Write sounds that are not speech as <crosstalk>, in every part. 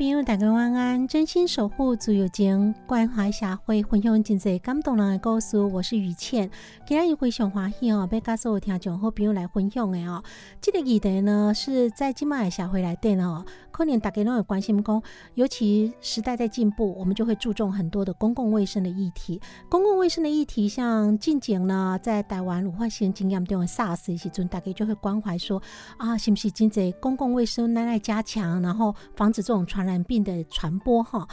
朋友，大家晚安！真心守护自由情，关怀社会，分享真济感动人的故事。我是雨倩，今日非常欢喜哦，要甲所有听众好朋友来分享的哦。这个议题呢，是在今麦的社会来电哦，可能大家拢有关心讲，尤其时代在进步，我们就会注重很多的公共卫生的议题。公共卫生的议题，像近景呢，在台湾有发生经验中的 SARS 时阵，大家就会关怀说啊，是不是真济公共卫生来来加强，然后防止这种传染病的传播哈。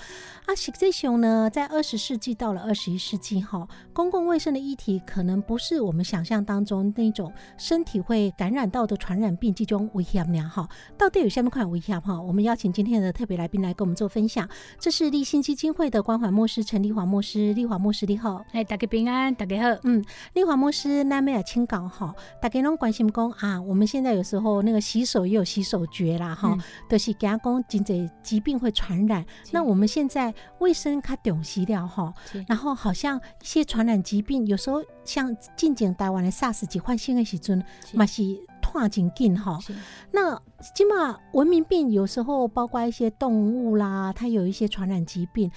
啊，实际上呢，在二十世纪到了二十一世纪哈，公共卫生的议题可能不是我们想象当中那种身体会感染到的传染病这种危险呢哈。到底有下面款危险哈？我们邀请今天的特别来宾来跟我们做分享。这是立新基金会的关怀牧师陈丽华牧师，丽华牧师你好。哎，大家平安，大家好。嗯，丽华牧师那没有清港哈，大家拢关心讲啊，我们现在有时候那个洗手也有洗手诀啦哈，都、是给他讲真济疾病会传染。那我们现在卫生较重视了哈，然后好像一些传染疾病，有时候像近景台湾的 SARS 疾患性的时阵，嘛是拖真紧哈。那起码文明病有时候包括一些动物啦，它有一些传染疾病。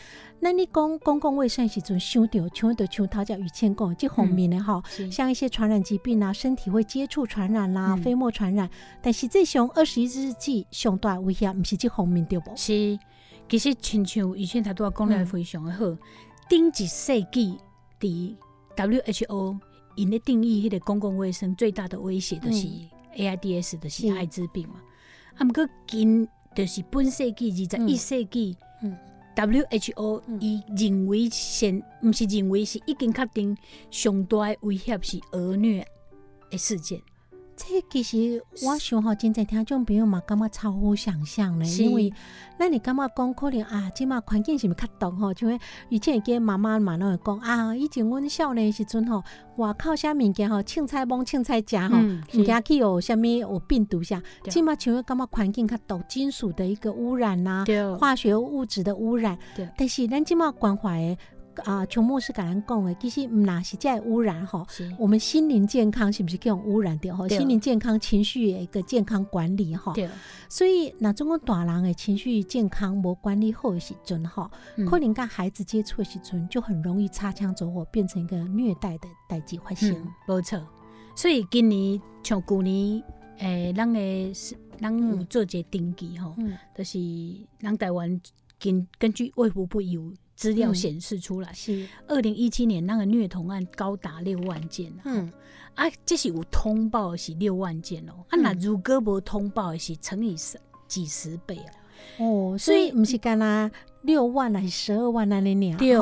那你讲公共卫生时阵想到，像到像头叫雨谦讲这方面的哈，像一些传染疾病啊，身体会接触传染啦，飞沫传染。但是这上二十一世纪上大危险，不是这方面对不？是，其实亲像以前他都讲得非常的好。顶一世纪，伫 WHO 因咧定义迄个公共卫生最大的威胁，就是 AIDS，就是艾滋病嘛。啊，毋过今就是本世纪二十一世纪，WHO 伊认为现毋是认为是已经确定上大的威胁是儿虐的事件。这其实我想吼，真侪听众朋友嘛，感觉超乎想象嘞。因为那你感觉讲可能啊，即马环境是毋是较冻吼？像以前个妈妈嘛，拢会讲啊，以前阮少年时阵吼，外口啥物件吼，凊彩摸凊彩食吼，毋惊去有啥物有病毒啥。即马像感觉环境较冻，金属的一个污染呐，化学物质的污染。但是咱即马关怀诶。啊，琼牧师甲咱讲的，其实毋那是在污染吼，我们心灵健康是不是叫污染掉吼？心灵健康、情绪的一个健康管理吼。所以那中国大人的情绪健康无管理好的时阵吼，可能跟孩子接触的时阵就很容易擦枪走火，变成一个虐待的代际发生。无错，所以今年像旧年，诶，咱诶是咱有做一个登记吼，就是咱台湾根根据卫福部有。资料显示出来，是。二零一七年那个虐童案高达六万件，嗯，啊，这是有通报是六万件哦，啊，那如果无通报是乘以十几十倍哦，哦，所以不是干啦六万还是十二万那里对，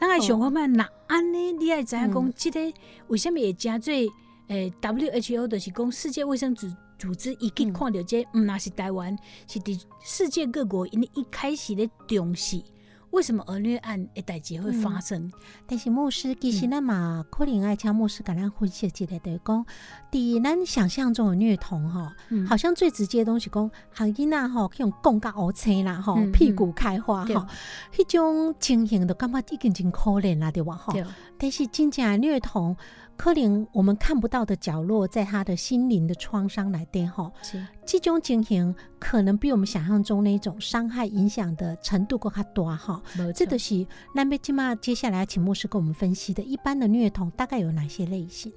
那个想看嘛，那安尼你爱知影讲，这个为什么会加最诶？WHO 的是讲世界卫生组组织已经看到这，嗯，那是台湾是伫世界各国因一开始的重视。为什么儿虐案一代志会发生？但是牧师其实咱嘛，可能爱请牧师甲咱分析一下，就是讲，伫咱想象中的虐童吼，嗯。好像最直接的东西讲，孩囡仔吼去用讲甲乌青啦吼嗯，屁股开花对。吼，迄种情形都感觉已经真可怜啦，对吧？吼？但是真正的虐童，可能我们看不到的角落，在他的心灵的创伤来电吼，是，这种情形可能比我们想象中那种伤害影响的程度更加多哈。这都是那接下来请牧师跟我们分析的，一般的虐童大概有哪些类型？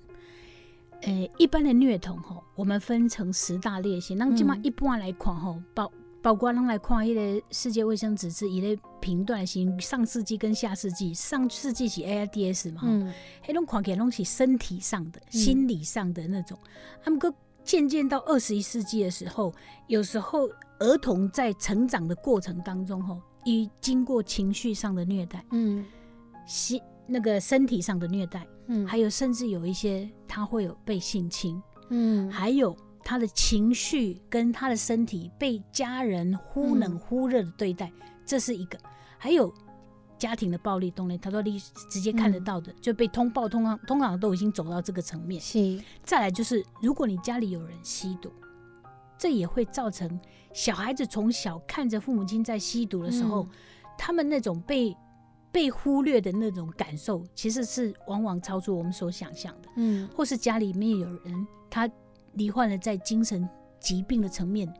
呃，一般的虐童吼，我们分成十大类型。咱即马嗯一般来看吼，包包括咱来看迄个世界卫生组织伊咧评断型上世纪跟下世纪，上世纪是 AIDS 嘛，嗯迄种看起来拢是身体上的、心理上的那种。啊，毋过渐渐到二十一世纪的时候，有时候儿童在成长的过程当中吼，已经过情绪上的虐待，嗯心那个身体上的虐待，嗯还有甚至有一些他会有被性侵。嗯还有他的情绪跟他的身体被家人忽冷嗯忽热的对待，这是一个。还有家庭的暴力，动力他都立直接看得到的，就被通报，通常通常都已经走到这个层面。是再来就是，如果你家里有人吸毒，这也会造成小孩子从小看着父母亲在吸毒的时候，嗯他们那种被被忽略的那种感受，其实是往往超出我们所想象的。嗯或是家里面有人他罹患了在精神疾病的层面，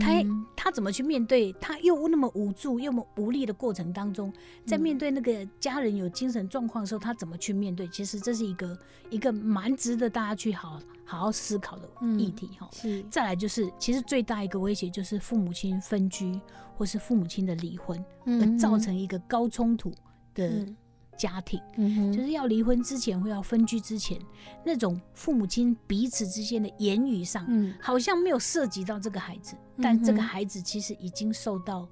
他他怎么去面对？他又那么无助又那么无力的过程当中，在面对那个家人有精神状况的时候，他怎么去面对？其实这是一个一个蛮值得大家去好好好思考的议题哈。是再来就是，其实最大一个威胁就是父母亲分居，或是父母亲的离婚，而造成一个高冲突的嗯家庭。嗯哼。就是要离婚之前或要分居之前，那种父母亲彼此之间的言语上，嗯。好像没有涉及到这个孩子，嗯但这个孩子其实已经受到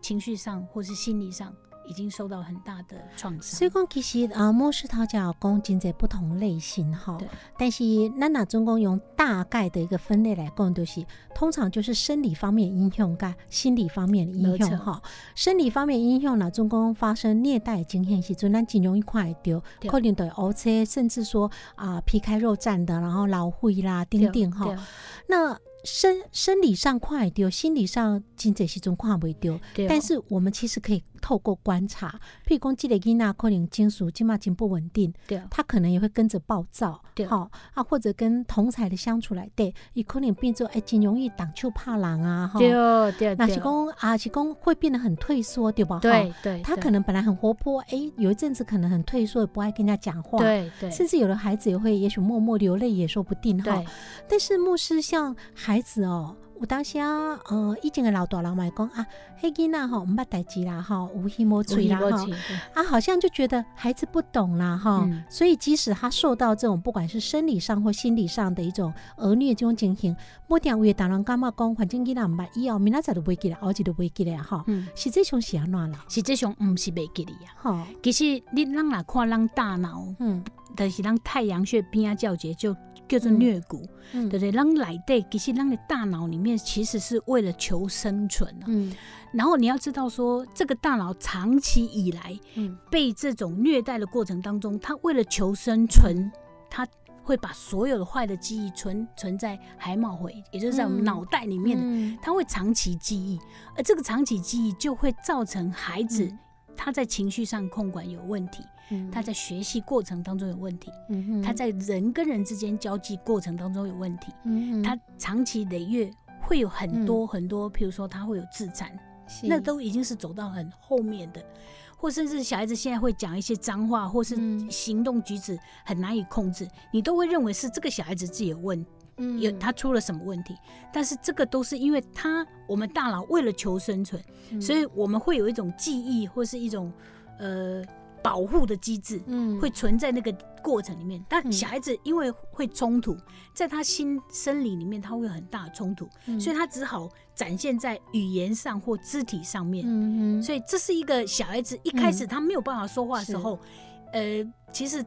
情绪上或是心理上已经受到很大的创伤。所以讲，其实啊，牧师头讲有讲真侪不同类型哈，但是咱若总共用大概的一个分类来讲，就是通常就是生理方面的影响跟心理方面的影响哈。生理方面的影响呢，总共发生虐待经验时阵，咱真容易看会到，可能对乌车，甚至说啊、皮开肉绽的，然后老灰啦、丁丁哈。那生生理上看会到，心理上真侪时阵看袂到。对哦但是我们其实可以透过观察，譬如讲，这个囡仔可能情绪今嘛真不稳定，对他可能也会跟着暴躁，对好啊，或者跟同才的相处来对，伊可能变作哎，真容易挡秋怕狼啊，哈。对那是讲啊，是讲会变得很退缩，对吧？哈对对，他可能本来很活泼，哎，有一阵子可能很退缩，不爱跟人家讲话，，对对甚至有的孩子也会，也许默默流泪也说不定哈。但是牧师像孩子哦，有当时啊，呃，以前的老大人嘛会讲啊，迄囡仔吼，毋捌代志啦，吼，有耳无嘴啦，吼，啊，好像就觉得孩子不懂啦，哈、嗯。所以即使他受到这种不管是生理上或心理上的一种儿虐这种情形，某点有的大人感觉讲，反正囡仔毋捌以后明仔载就袂记得，后日就袂记得哈，嗯，是这种是安怎啦？实际上毋是袂记哩啊。哈，其实你咱若看人大脑，嗯就是咱太阳穴边啊叫节就叫做颞骨，嗯。对不对？咱来对其实咱的大脑里面其实是为了求生存啊。嗯。然后你要知道说，这个大脑长期以来嗯。被这种虐待的过程当中，它为了求生存，它会把所有的坏的记忆存存在海马回，也就是在我们嗯。脑袋里面的，嗯。它会长期记忆，而这个长期记忆就会造成孩子嗯。他在情绪上控管有问题，嗯他在学习过程当中有问题，嗯他在人跟人之间交际过程当中有问题，嗯他长期累月会有很多很多，譬如说他会有自残，那都已经是走到很后面的，或甚至小孩子现在会讲一些脏话，或是嗯。行动举止很难以控制，你都会认为是这个小孩子自己有问嗯。有他出了什么问题，但是这个都是因为他我们大脑为了求生存，嗯。所以我们会有一种记忆或是一种呃保护的机制。嗯。会存在那个过程里面，但嗯。小孩子因为会冲突，在他心生理里面，他会有很大的冲突，嗯。所以他只好展现在语言上或肢体上面。嗯哼。所以这是一个小孩子一开始他没有办法说话的时候，呃，其实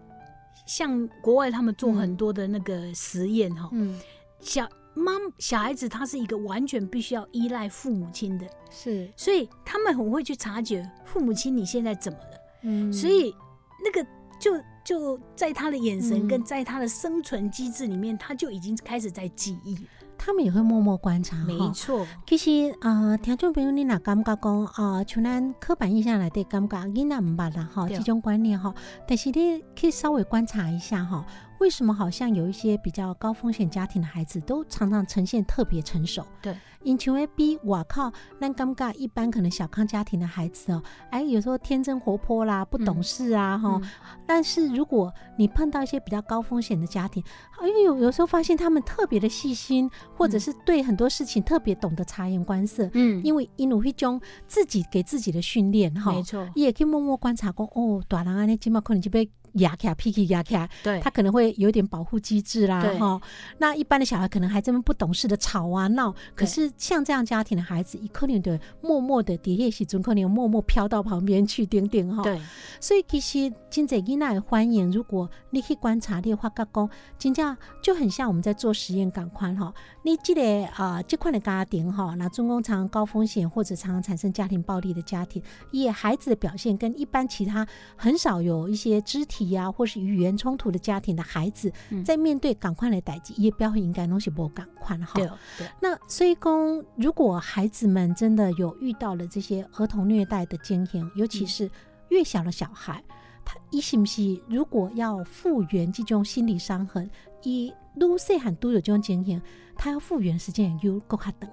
像国外他们做很多的那个实验哈，嗯。小妈小孩子他是一个完全必须要依赖父母亲的，是，所以他们很会去察觉父母亲你现在怎么了，嗯。所以那个就就在他的眼神嗯。跟在他的生存机制里面，他就已经开始在记忆。他们也会默默观察，没错，其实啊、呃听众朋友，你若感觉讲啊，像咱刻板印象来的感觉囡仔毋捌啦哈，这种观念哈，但是你可以稍微观察一下哈，为什么好像有一些比较高风险家庭的孩子都常常呈现特别成熟？对，因为 B，我靠，那尴尬一般可能小康家庭的孩子哦，哎，有时候天真活泼啦，不懂事啊哈、嗯。但是如果你碰到一些比较高风险的家庭，哎呦，有时候发现他们特别的细心，或者是对很多事情特别懂得察言观色，嗯，因为因有一种自己给自己的训练哈，没错，也可以默默观察过哦，大人安尼今嘛可能就被压起来，脾气压卡，对，他可能会有点保护机制啦哈。那一般的小孩可能还这么不懂事的吵啊闹，可是像这样家庭的孩子，一可能的默默的底下时阵可能默默飘到旁边去，顶顶哈。对，所以其实真侪囡仔的欢迎，如果你去观察，你会发觉讲，真正就很像我们在做实验感款哈。你这个啊、这款的家庭哈，那中公常高风险或者常常产生家庭暴力的家庭，也孩子的表现跟一般其他很少有一些肢体呀、或是语言冲突的家庭的孩子，嗯在面对赶快来代际，也不要应该东西不赶快哈。对，对，那所以讲，如果孩子们真的有遇到了这些儿童虐待的经验，尤其是越小的小孩，他一是不是如果要复原这种心理伤痕，以愈细汉都有这种经验，他要复原时间又够较长。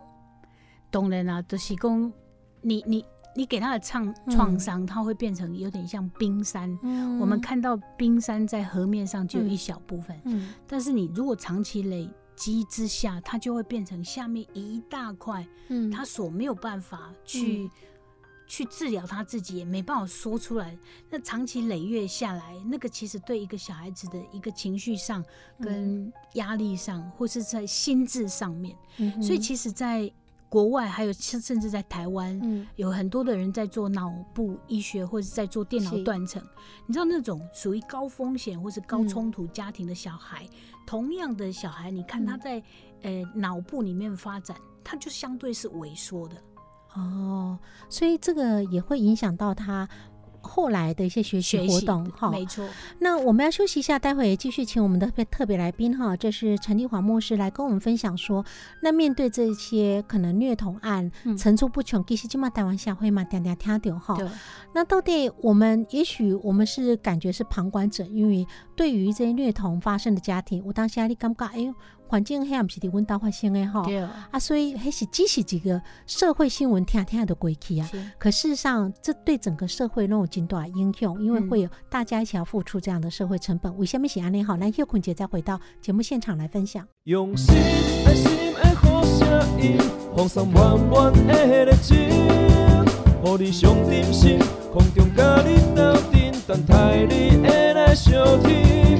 当然啦、就是讲你你你给他的创嗯创伤，它会变成有点像冰山。嗯。我们，看到冰山在河面上只有一小部分，嗯。但是你如果长期累积之下，它就会变成下面一大块，嗯。他所没有办法去、去治疗他自己，也没办法说出来。那长期累月下来，那个其实对一个小孩子的一个情绪上、跟压力上，或是在心智上面，嗯所以其实，在国外还有甚甚至在台湾，嗯有很多的人在做脑部医学，或者在做电脑是断层。你知道那种属于高风险或是高嗯冲突家庭的小孩，同样的小孩，你看他嗯在、呃脑部里面发展，他就相对是萎缩的。哦，所以这个也会影响到他后来的一些学习活动哈。没错，那我们要休息一下，待会继续请我们的特别来宾哈，这是陈丽华牧师来跟我们分享说，那面对这些可能虐童案嗯。层出不穷，其实今嘛台湾社会嘛点点听到哈，对，那到底我们也许我们是感觉是旁观者，因为对于这些虐童发生的家庭，我当下你感觉哎呦，环境黑暗是伫阮家发生的哈，对，啊，所以还是只是一个社会新闻听听的过去啊。可事实上，这对整个社会那种极大的影响，因为嗯会有大家一起要付出这样的社会成本。为什么是安尼好？来，叶坤姐再回到节目现场来分享。用心爱心的好声音，放送满满的热情，互你上点心，空中甲你斗阵，等待你的来相听。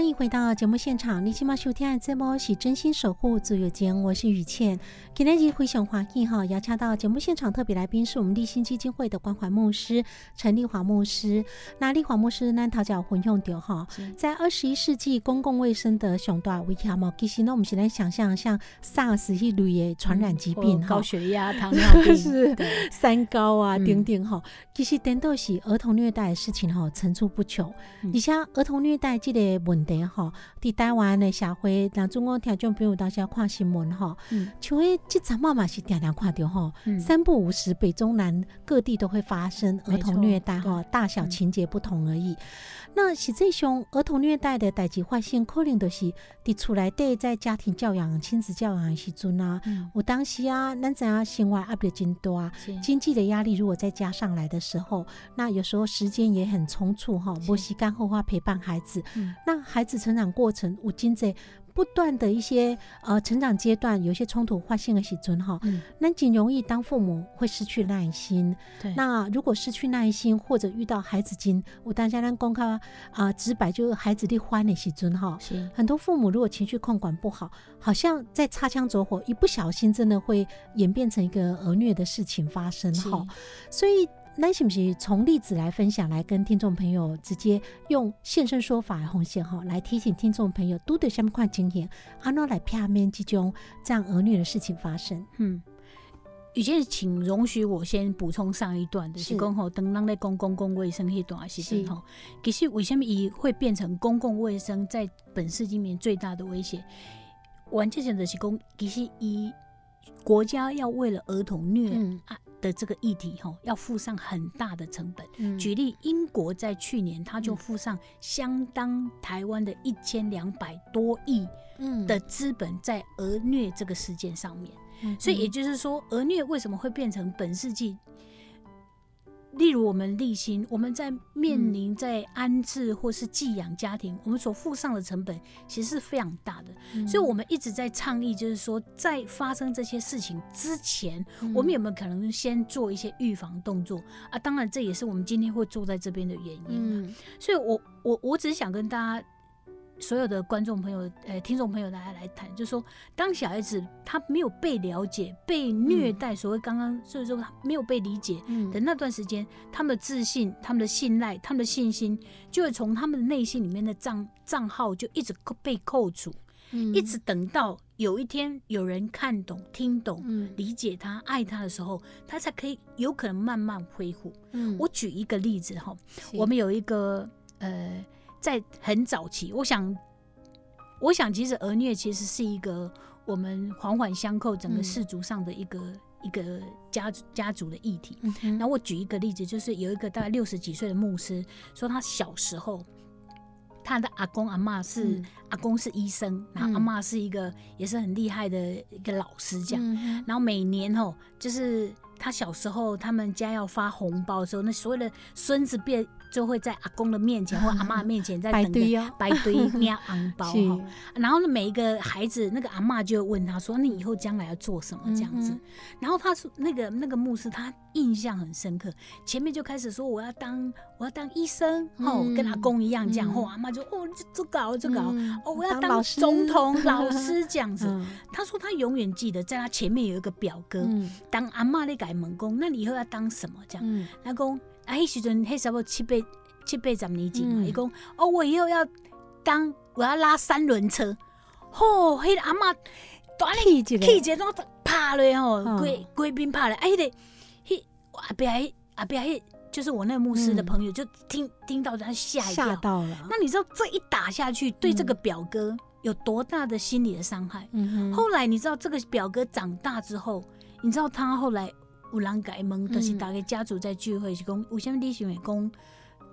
欢迎回到节目现场，你今晚收听的节目是真心守护自由间，我是雨倩。今天是回想华裔哈，邀请到节目现场特别来宾是我们立新基金会的关怀牧师陈丽华牧师。那丽华牧师呢，头脚混用掉哈，在二十一世纪公共卫生的上大危险嘛，其实呢，我们现在想象像 SARS 一类的传染疾病哈高，血压、糖尿病 <laughs> 是三高啊，嗯等等哈，其实等到是儿童虐待的事情哈，层出不穷。嗯而且儿童虐待这个问题吼，伫台湾的社会，咱中国听众朋友当时看新闻哈，嗯。像迄即阵嘛嘛是常常看到吼，嗯。三不五时，北中南各地都会发生儿童虐待没错哈，大小嗯情节不同而已。那实际上儿童虐待的代际发生，可能就是伫厝内底在家庭教养、亲子教养的时阵啊，嗯有当时啊，咱知影生活压力真大。啊经济的压力如果再加上来的时候，那有时候时间也很匆促哈，是无时间好好陪伴孩子。嗯那孩子成长过程有经济不断的一些呃成长阶段有一些冲突发生的时阵哈，嗯，那仅容易当父母会失去耐心。对，那如果失去耐心，或者遇到孩子经，我当下咱公开啊直白，就是孩子的欢的时阵哈，是很多父母如果情绪控管不好，好像在擦枪走火，一不小心真的会演变成一个儿虐的事情发生哈。所以，那是不是从例子来分享，来跟听众朋友直接用现身说法的红线哈，来提醒听众朋友，都得相关经验，安怎来片面之中这样儿虐的事情发生？嗯。雨倩，请容许我先补充上一段的，是是讲吼，当咱在讲公共卫生迄段时阵是吼，其实为什么伊会变成公共卫生在本世纪里面最大的威胁？完全性的是讲，其实伊国家要为了儿童虐嗯啊的这个议题哈，要付上很大的成本。嗯举例，英国在去年他就付上相当台湾的一千两百多亿嗯的资本在儿虐这个事件上面。嗯所以也就是说，儿虐为什么会变成本世纪？例如我们立新，我们在面临在安置或是寄养家庭，我们所付上的成本其实是非常大的。嗯所以我们一直在倡议，就是说，在发生这些事情之前，我们有没有可能先做一些预防动作啊？当然，这也是我们今天会坐在这边的原因。嗯所以我我我只是想跟大家所有的观众朋友、呃听众朋友大家来谈，就是说，当小孩子他没有被了解、被虐待，所谓刚刚所以说他没有被理解嗯。的那段时间，他们的自信、他们的信赖、他们的信心，就会从他们的内心里面的账账号就一直扣被扣除，嗯。一直等到有一天有人看懂、听懂。嗯。理解他、爱他的时候，他才可以有可能慢慢恢复。嗯。我举一个例子哈，我们有一个呃，在很早期，我想，我想其实儿虐其实是一个我们环环相扣整个嗯氏族上的一个、一个家族家族的议题。那我举一个例子，就是有一个大概六十几岁的牧师说，他小时候。他的阿公阿嬷是、嗯阿公是医生，然后阿嬷是一个也是很厉害的一个老师这样。嗯然后每年哦，就是他小时候他们家要发红包的时候，那所有的孙子便就会在阿公的面前或阿嬷面前在等着队哦排队捏红包 <laughs> 哈。然后呢，每一个孩子那个阿嬷就会问他说：“那你以后将来要做什么？”这样子。嗯然后他说那个那个牧师他印象很深刻，前面就开始说我要当我要当医生，哦、嗯跟阿公一样这样，嗯后、阿嬷就哦这这搞这搞。嗯哦，我要当总统、老师这样子。<laughs> 嗯他说他永远记得，在他前面有一个表哥，嗯当阿嬷的改门工，那你以后要当什么？这样，嗯他讲啊，迄时阵迄差不多七八七八十年前嘛，嗯。伊讲、哦，我以后要当我要拉三轮车，吼、迄、个阿嬷大力气一个气节都拍落吼，嗯。规规边拍咧，啊，迄、个迄阿伯迄阿伯迄，就是我那个牧师的嗯。朋友，就听听到他吓一吓跳。到了，那你知道这一打下去，对这个表哥有多大的心理的伤害？嗯后来你知道这个表哥长大之后，你知道他后来有人改蒙，嗯就是大概家族在聚会是讲，为什么你喜欢讲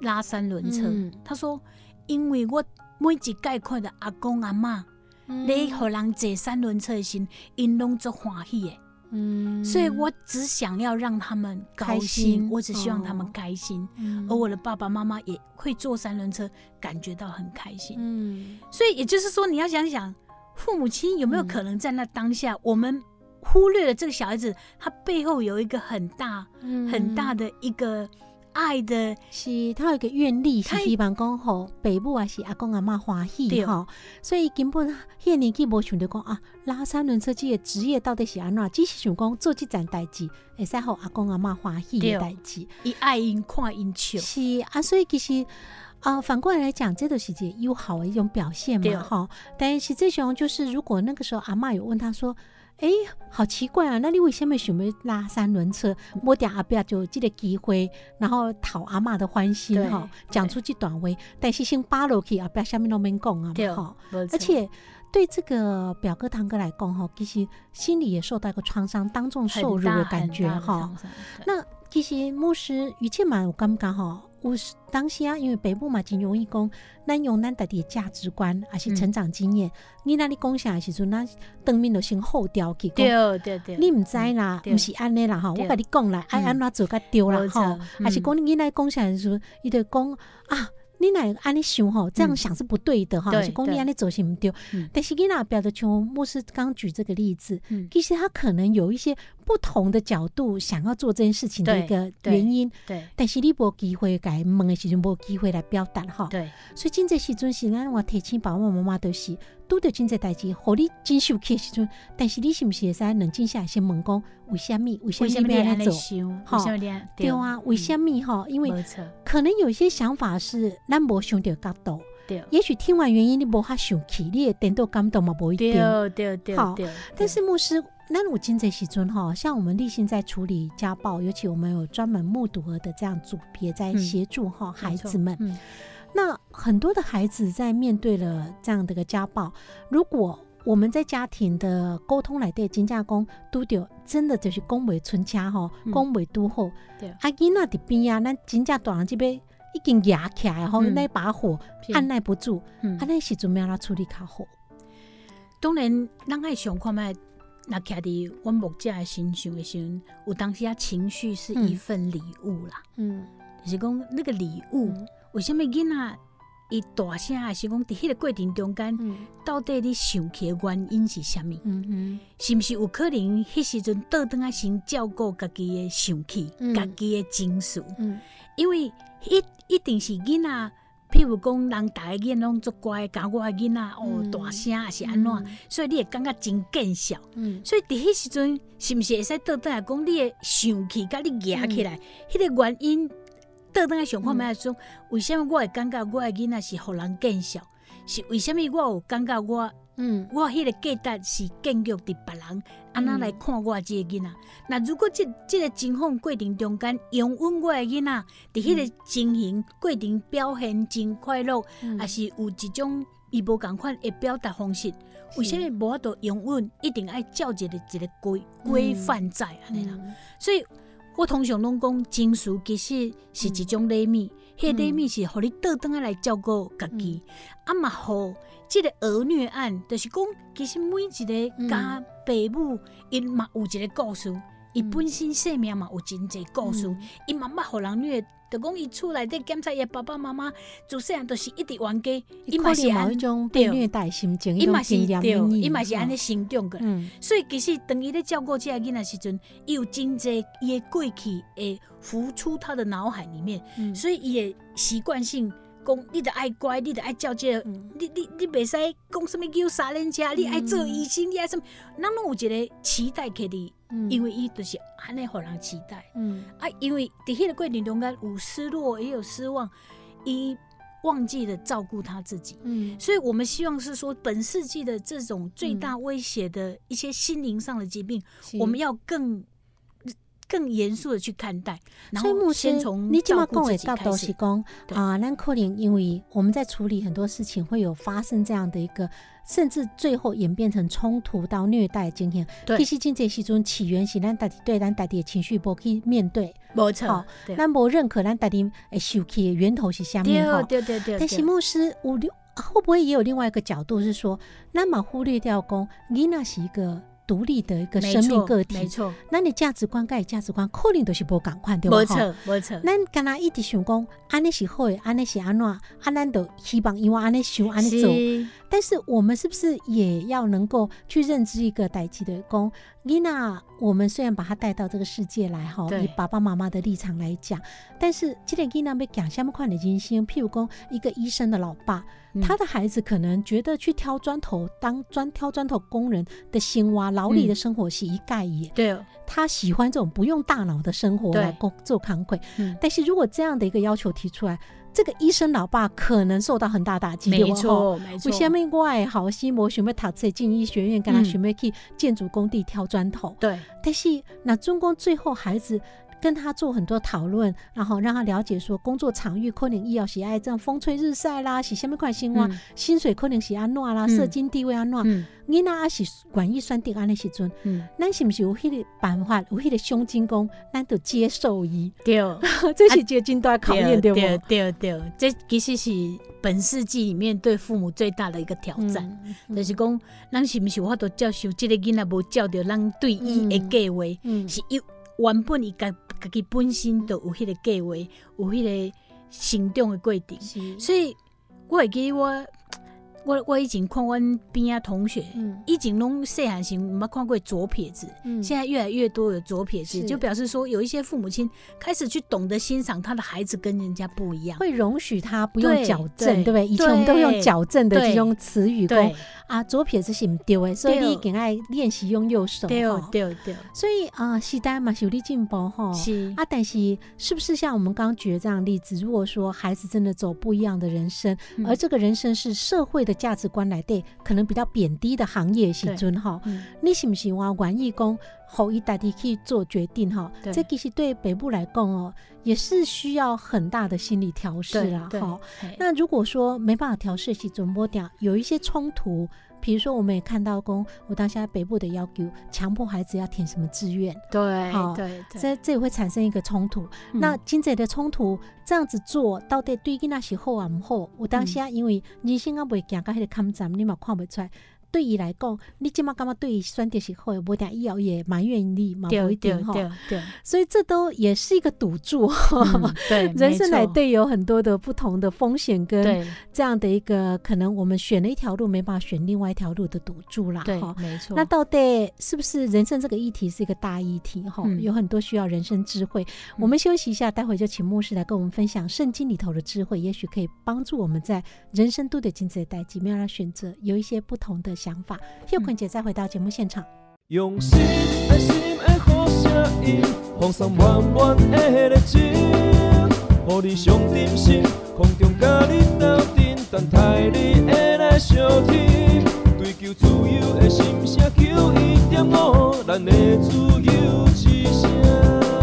拉三轮车？嗯他说，因为我每一届看到阿公阿嬷嗯咧，互人坐三轮车的时，因拢足欢喜的。嗯所以我只想要让他们高开兴，心我只希望他们哦开心。嗯而我的爸爸妈妈也会坐三轮车，感觉到很开心。嗯所以也就是说，你要想想，父母亲有没有嗯可能在那当下，我们忽略了这个小孩子，他背后有一个很大、嗯很大的一个爱的，是他有一个愿力，是希望讲吼，爸母还是阿公阿妈欢喜对吼，所以根本迄个年纪无想着讲啊，拉三轮车这个职业到底是安怎，只是想讲做这件代志，会使互阿公阿妈欢喜的代志。以爱因看因笑。是啊，所以其实啊、呃反过来来讲，这都是一个友好的一种表现嘛，哈。但是这种就是，如果那个时候阿嬷有问他说。哎，好奇怪啊！那你为什么想要拉三轮车？我点阿爸就有这个机会，然后讨阿嬷的欢心对哈，讲出这段话。但是先扒落去，阿爸下面都没讲啊哈。而而且对这个表哥堂哥来讲哈，其实心里也受到一个创伤，当众受辱的感觉哈。那其实牧师于倩满，我感觉吼，有时当时啊，因为北部嘛真容易讲，咱用咱家己的价值观，还是成长经验，你那里讲啥的时阵，咱当面就先后调去讲。对对。对，你毋知啦，对。毋是安尼啦吼，对。我甲你讲啦，爱嗯。安怎做甲对啦吼。还是讲你囡仔讲啥的时阵，伊就讲啊，你哪安尼想吼，这样嗯。想是不对的哈，对是公你对安尼走是不对。嗯。但是你那表的像牧师刚举这个例子，嗯。其实他可能有一些不同的角度想要做这件事情的一个原因，对。但是你无机会改问的时阵，无机会来表达哈。对，所以今这时阵是咱我提醒爸爸妈妈都是拄着真济代志，互你真受气的时阵，但是你是不是会使冷静下来先问讲为什么？为什么要安尼对啊，为什么哈？因为，可能有些想法是咱无想到角度，对也许听完原因你无法想起，你也点到感动嘛，不一定。对对对好，但是牧师，那我今这时阵哈，像我们立信在处理家暴，尤其我们有专门目睹额的这样组别在嗯协助哈、孩子们。嗯那很多的孩子在面对了这样的一个家暴，如果我们在家庭的沟通来对金价公都丢，真的就是恭维存家吼，嗯。恭维都好，对。啊囡仔伫边啊，咱金价大人这边已经压起来吼，嗯。那把火按耐不住，嗯。啊那时阵要来处理较好。当然，咱爱想看卖，那徛伫阮目者的身上的时阵，有当时啊情绪是一份礼物啦，嗯。就是讲那个礼物，嗯为什么囡仔伊大声还是讲伫迄个过程中间，嗯。到底你生气的原因是啥物？嗯是毋是有可能迄时阵倒转啊先照顾家己的生气嗯，家己的情绪？嗯。因为一一定是囡仔，譬如讲人逐个囡仔拢足乖，甲我的囡仔哦嗯。大声也是安怎，所以你会感觉真见笑。嗯。所以伫迄时阵，是毋是会使倒转来讲，你的生气甲你压起来，迄、个原因倒转来想看觅说，为什么我会感觉我的囡仔是互人见笑？是为什么我有感觉我嗯我迄个价值是建立伫别人安那来看我即个囡仔？那如果即即个情况过程中间，拥吻我的囡仔，伫迄个情形过程表现真快乐，嗯是有一种伊无共款的表达方式？为什么无法度拥吻？一定爱照一个一个规规范在安尼啦。嗯所以我通常拢讲，情绪其实是一种礼物，迄、个礼物是互你倒转啊来照顾家己，啊嘛好即个儿虐案，就是讲，其实每一个家父母，因嘛有一个故事，伊本身生命嘛有真济故事，伊嘛捌互人虐。就讲伊厝内底检查伊爸爸妈妈自细汉都是一直冤家，伊嘛是某一，种被虐待心情，伊嘛是伊嘛是安尼哈成长过来。嗯。所以其实当伊咧照顾这个囡仔时阵，伊有真济伊的过去会浮出他的脑海里面，嗯。所以伊的习惯性讲，你得爱乖，你得爱照这你你你袂使讲什物叫三轮车，你爱做医生，你爱什物，咱拢有一个期待给你，嗯。因为伊就是安尼互人期待。嗯。啊，因为伫迄个过程中间有失落，也有失望，伊忘记了照顾他自己。嗯。所以，我们希望是说，本世纪的这种最大威胁的一些心灵上的疾病，是。我们要更更严肃的去看待，然后所以牧师先从，你今照顾自嘛讲的大己开始。都是讲啊，那可能因为我们在处理很多事情，会有发生这样的一个，甚至最后演变成冲突到虐待的经验。对其实经这时阵起源是咱家己对咱家己的情绪无去面对，没错好，对咱无认可咱家己诶受气的源头是下面哈。对对对对。但是牧师，我另会不会也有另外一个角度是说，那么忽略掉讲，你那是一个独立的一个生命个体，没错，那你价值观跟价值观可能都是无共款，对吧？没吼错没错。咱敢若一直想讲，安尼是好的，安尼是安怎，安，咱都希望因为安尼想，安尼做。但是我们是不是也要能够去认知一个代际的讲，丽娜，我们虽然把她带到这个世界来哈，以爸爸妈妈的立场来讲，但是这个丽娜被讲什么款的人生？譬如说，一个医生的老爸，嗯他的孩子可能觉得去挑砖头当砖挑砖头工人的辛哇劳力的生活是一概也。对，他喜欢这种不用大脑的生活来工做康馈。嗯但是如果这样的一个要求提出来，这个医生老爸可能受到很大打击。对没错没错。为什么我的好心无想要读册进医学院，跟他嗯想要去建筑工地挑砖头？对，但是那中公最后孩子跟他做很多讨论，然后让他了解说工作场域可能医疗喜爱这样风吹日晒啦，是下面块新哇，嗯。薪水可能是安怎啦，嗯。社经地位安怎，嗯。囡仔也是管预算定安的时阵，嗯，咱是不是有迄个办法，有迄个胸襟讲，咱就接受伊，对。<laughs> 这是一个真大考验，对不？对对对，这其实是本世纪里面对父母最大的一个挑战。嗯就是讲，咱是毋是有法度接受即个囡仔无照着咱对伊的计划，嗯。是伊原本伊家家己本身就有迄个计划，有迄、个成长的过程。所以我会记我我我以前看阮边啊同学，嗯以前拢细汉时没看过左撇子，嗯现在越来越多有左撇子，就表示说有一些父母亲开始去懂得欣赏他的孩子跟人家不一样。会容许他不用矫正，对对不对？以前我们都用矫正的这种词语，对讲啊，左撇子是唔对的，所以对你更爱练习用右手对哈。对对，所以啊，时代嘛是有力进步哈。是啊，但是是不是像我们刚刚举的这样的例子？如果说孩子真的走不一样的人生，嗯而这个人生是社会的价值观来对，可能比较贬低的行业时阵哈，嗯你是不是话愿意讲，后一代地去做决定哈？对这其实对北部来讲哦，也是需要很大的心理调试啦对哈。那如果说没办法调试起准波点，有一些冲突，比如说我们也看到公，我当下北部的要求，强迫孩子要填什么志愿，对好对对，这这也会产生一个冲突。嗯那经济的冲突这样子做，到底对囡仔是好啊唔好？我当嗯下因为人生啊未行到迄个坎站，你嘛看不出来。对伊来讲，你即马感觉对伊选择是好的，无定以后也埋怨你嘛，不对一定哈。对所以这都也是一个赌注。嗯 <laughs> 对，人生来对有很多的不同的风险跟对这样的一个可能，我们选了一条路，没办法选另外一条路的赌注啦。对哈，没错。那到底是不是人生这个议题是一个大议题？哈、嗯有很多需要人生智慧。我们休息一下，待会就请牧师来跟我们分享圣经里头的智慧，也许可以帮助我们在人生都得经济代际，没有来选择，有一些不同的想法。又坤姐再回到节目现场。用心爱心的好声音，放送满满的迄个情，互你上点心，空中甲你斗阵，等待你会来相听。追求自由的心声，求一点五，咱的自由之声。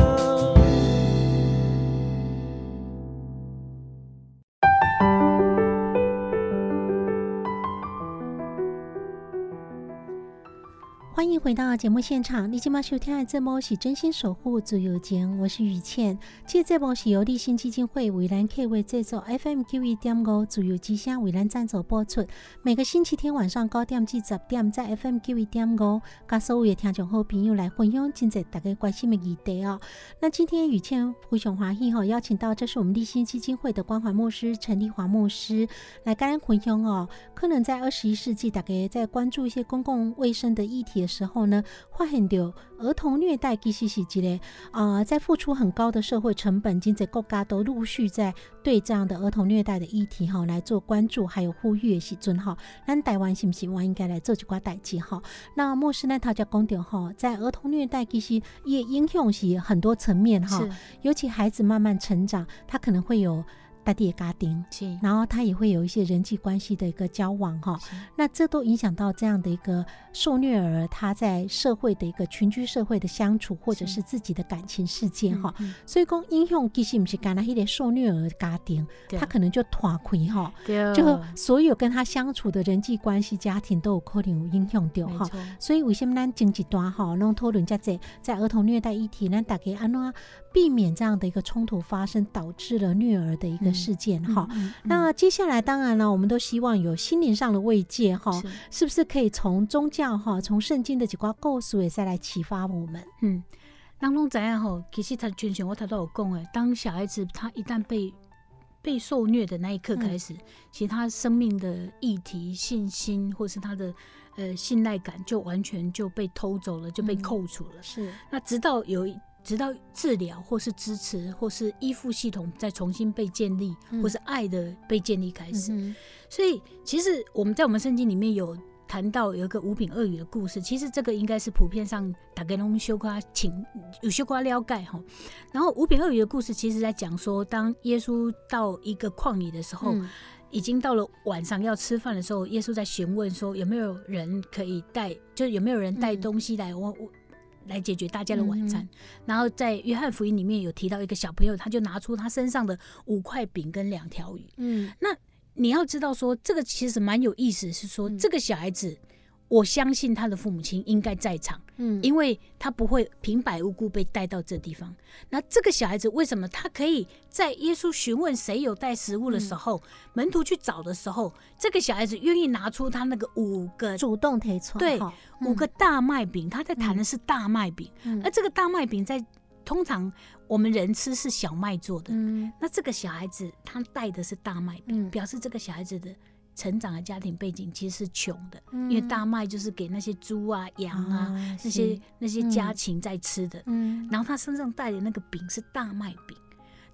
欢迎回到节目现场，你今晚收听的这波是真心守护自由节，我是雨倩。这这波是由立新基金会为兰 K 为制作，FM 九一点五自由之声为兰赞助播出。每个星期天晚上九点至十点，在 FM 九一点五，跟所有的听众好朋友来分享今日大家关心的议题哦。那今天雨倩非常欢喜哈，邀请到这是我们立新基金会的关怀牧师陈立华牧师来跟咱分享哦。可能在二十一世纪，大家在关注一些公共卫生的议题的时候呢，发现到儿童虐待其实是一个啊、呃在付出很高的社会成本，经济国家都陆续在对这样的儿童虐待的议题哈来做关注，还有呼吁的时阵哈，咱台湾是不是我应该来做一寡代志哈？那牧师呢，他就讲到哈，在儿童虐待其实也影响是很多层面哈，尤其孩子慢慢成长，他可能会有大地的家庭。然后他也会有一些人际关系的一个交往哈，那这都影响到这样的一个受虐儿他在社会的一个群居社会的相处，或者是是自己的感情世界哈。嗯所以讲影响其实不是干那一点受虐儿的家庭，他可能就团开哈，就所有跟他相处的人际关系、家庭都有可能有影响到哈。所以为什么咱经济端哈，弄讨论这在在儿童虐待议题，咱大家安怎避免这样的一个冲突发生，导致了虐儿的一个事件哈。嗯，嗯那接下来，当然了，我们都希望有心灵上的慰藉哈，是是不是可以从宗教哈，从圣经的几卦构诉也再来启发我们？嗯，人拢知影吼，其实他全全我头都有讲诶，当小孩子他一旦被被受虐的那一刻开始，其实他生命的议题、信心或是他的呃信赖感，就完全就被偷走了，就被嗯扣除了。是，那直到有直到治疗或是支持或是依附系统再重新被建立，嗯或是爱的被建立开始。嗯所以其实我们在我们圣经里面有谈到有一个五饼二鱼的故事，其实这个应该是普遍上大概拢修瓜请有修瓜了解哈。然后五饼二鱼的故事，其实在讲说，当耶稣到一个旷野的时候，嗯已经到了晚上要吃饭的时候，耶稣在询问说有没有人可以带，就是有没有人带嗯东西来我我。来解决大家的晚餐，嗯然后在约翰福音里面有提到一个小朋友，他就拿出他身上的五块饼跟两条鱼，嗯你要知道说，这个其实蛮有意思，是说、嗯。这个小孩子，我相信他的父母亲应该在场，嗯。因为他不会平白无故被带到这地方。那这个小孩子为什么他可以在耶稣询问谁有带食物的时候，门徒去找的时候，这个小孩子愿意拿出他那个五个主动提出对哈五个大麦饼，他在谈的是大麦饼，嗯。而这个大麦饼在通常我们人吃是小麦做的，嗯。那这个小孩子他带的是大麦饼，嗯。表示这个小孩子的成长的家庭背景其实是穷的，嗯。因为大麦就是给那些猪啊、羊啊、啊那些那些家禽在吃的。嗯。然后他身上带的那个饼是大麦饼，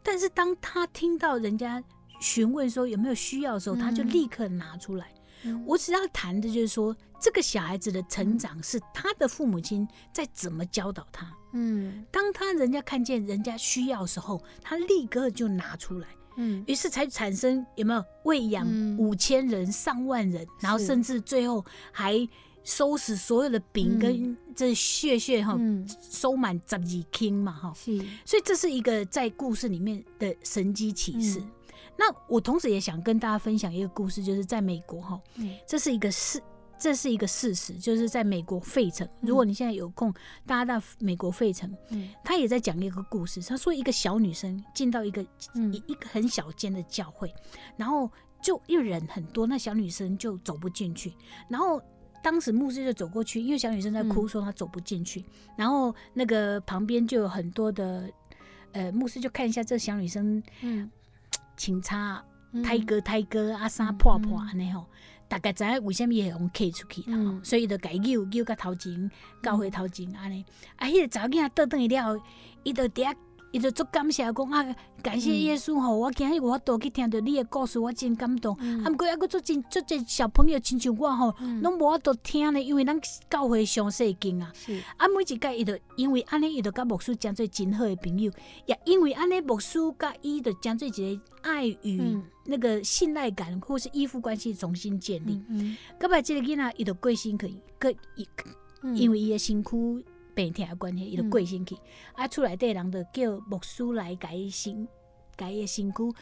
但是当他听到人家询问说有没有需要的时候，他就立刻拿出来。嗯。我只要谈的就是说，这个小孩子的成长是他的父母亲在怎么教导他。嗯。当他人家看见人家需要的时候，他立刻就拿出来，嗯。于是才产生有没有喂养嗯。五千人、上万人，然后甚至最后还收拾所有的饼嗯。跟这血血哈，嗯。收满十二斤嘛哈。是。所以这是一个在故事里面的神机启示。嗯那我同时也想跟大家分享一个故事，就是在美国哈，嗯这是一个事，这是一个事实，就是在美国费城。嗯如果你现在有空，大家到美国费城，嗯他也在讲一个故事。他说一个小女生进到一个嗯一一个很小间的教会，然后就因为人很多，那小女生就走不进去，然后。当时牧师就走过去，因为小女生在哭，嗯说她走不进去。然后那个旁边就有很多的，呃，牧师就看一下这小女生嗯穿插嗯。胎哥胎哥啊衫破破安尼吼，大概知影为虾米会用客出去啦，吼嗯所以就改扭扭到头前，教会头前安尼。啊，迄、个查某囝倒转去了后，伊就伫遐，伊就足感谢讲啊，感谢耶稣吼，我今日我倒去听到你的故事，我真感动。嗯。啊，毋过抑佫足真足这小朋友亲像我吼，嗯。拢无法度听呢，因为咱教会上细经啊。啊，每一届伊就因为安尼，伊就甲牧师讲做真好的朋友，也因为安尼，牧师甲伊就讲做一个爱与嗯。那个信赖感或是依附关系重新建立。嗯到尾即个囡仔伊就过身去，佮伊嗯。因为伊的身躯病痛的关系，伊就过身去。啊，厝内底人就叫牧师来甲伊身，甲伊的身躯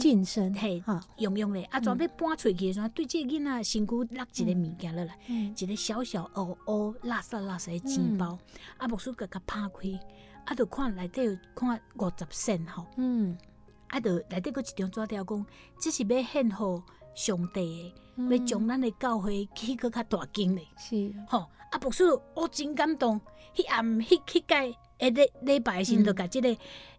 晋升嘿哈。用用咧。啊，嗯。准备搬出去的时候，对即个囡仔身躯落一个物件落来。嗯。一个小小黑黑、垃圾垃圾的钱包，啊，牧师甲甲拍开，啊，就看内底有看五十仙吼，嗯。啊，就内底佫一张纸条讲，这是要献互上帝的，要将咱的教会起佫较大间咧，是。吼，啊，牧师我真感动，迄暗迄迄届诶礼礼拜的时阵，就甲即个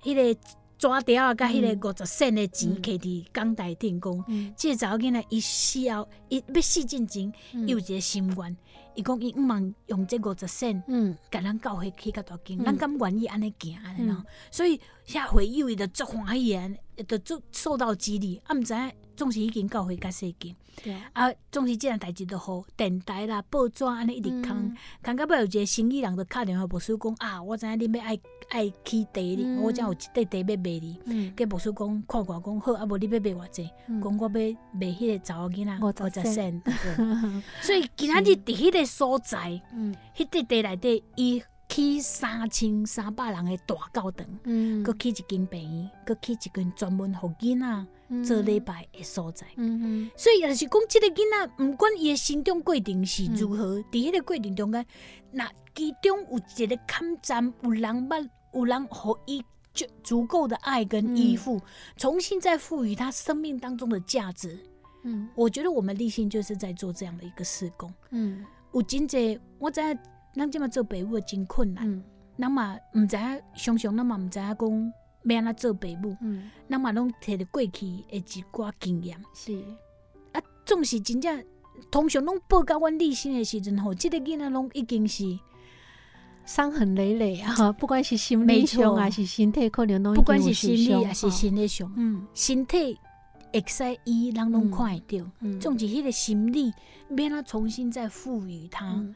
迄个纸条啊，甲迄个五十仙的钱嗯摕伫讲台顶讲。嗯。即个查某囡仔伊死后，伊要死进前，嗯。伊有一个心愿，伊讲伊毋茫用这五十仙，嗯。甲咱教会起较大间，嗯。咱敢愿意安尼行安尼嗯。咯。所以遐回友伊就足欢喜的，就足受到激励。啊，毋知影总是已经教会较细间，对。啊，总是即样代志都好，电台啦、报纸安尼一直嗯。空，空到尾有一个生意人就敲电话牧师讲啊，我知影恁要爱爱起地哩，嗯。我才有一块地要卖哩。嗯跟牧师讲，看看讲好，啊无你要卖偌济？嗯。讲我要卖迄个查某囡仔五十仙，<laughs> 所以今仔日伫迄个所在，嗯。迄块地内底，伊起三千三百人的大教堂，嗯佮起一间病院，佮起一间专门互囡仔做礼拜的所在。嗯所以也是讲，即个囡仔，毋管伊的成长过程是如何，伫迄、个过程中间，那其中有一个抗战，有人捌，有人互伊就足够的爱跟依附，重新再赋予他生命当中的价值。嗯我觉得我们立信就是在做这样的一个施工。嗯有真济，我知影咱即马做爸母的真困难，嗯。咱嘛毋知影，常常咱嘛毋知影讲要安怎做爸母，嗯。咱嘛拢摕着过去的一寡经验。是。啊，总是真正通常拢报到阮立新的时阵吼，即、个囡仔拢已经是伤痕累累啊，不管是心理上还是身体，可能都不管是心理还是，心理上，嗯。身体会使医，人拢看会到。嗯总是迄个心理，要安怎重新再赋予它。嗯，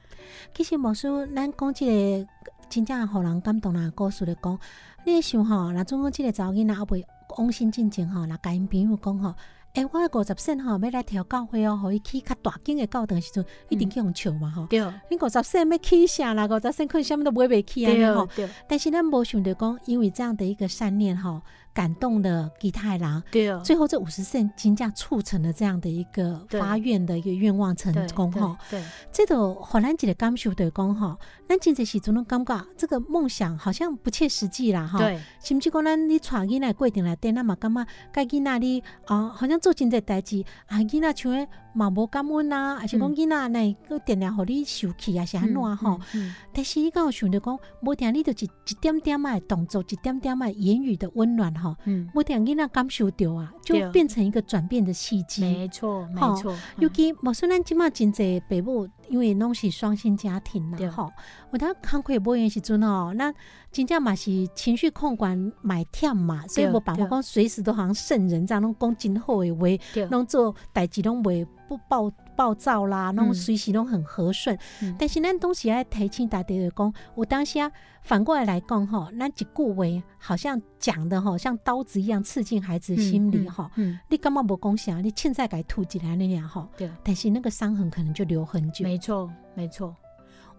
其实无师，咱讲即个真正互人感动啦，故事来讲，你会想吼，若总讲即个查某囡仔还袂往心进前吼，若甲因朋友讲吼。诶、我五十岁吼，要来调教会哦，互伊去较大间的教堂的时阵，一定去用笑嘛吼。对你五十岁要起啥啦？五十岁可能啥物都买袂起安尼吼。对，但是咱无想着讲，因为这样的一个善念吼，感动的吉太郎。对哦，最后这五十圣金价促成了这样的一个对发愿的一个愿望成功哈。对，这个荷兰籍的感受的讲哈，咱真侪时阵拢感觉这个梦想好像不切实际啦哈。对，甚至讲咱你带囡仔过程来底，咱嘛感觉甲囡仔你啊，好像做真侪代志啊，囡仔像诶嘛无感恩啊，还是讲嗯囡仔来个定定互你受气啊，是安怎吼？嗯？但是你敢有想着讲，无定你就一一点点仔的动作，一点点仔言语的温暖吼，嗯，无定囡仔感受到啊，就变成一个转变的契机。没错，没错，尤其无说咱即马真侪爸母，因为拢是双薪家庭对。啦，吼，有当工课无闲时阵吼，那真正嘛是情绪控管买忝嘛，所以对无办法讲随时都好像圣人这样，拢讲真好的话，对。拢做代志拢袂不暴暴躁啦，拢嗯随时拢很和顺。嗯但是咱东西要提醒大家的讲，我当下反过来来讲吼，咱一句话好像讲的吼，像刀子一样刺进孩子心里吼。嗯，你感觉无讲啥，你现在该吐起来那样吼，对，但是那个伤痕可能就留很久。没错，没错。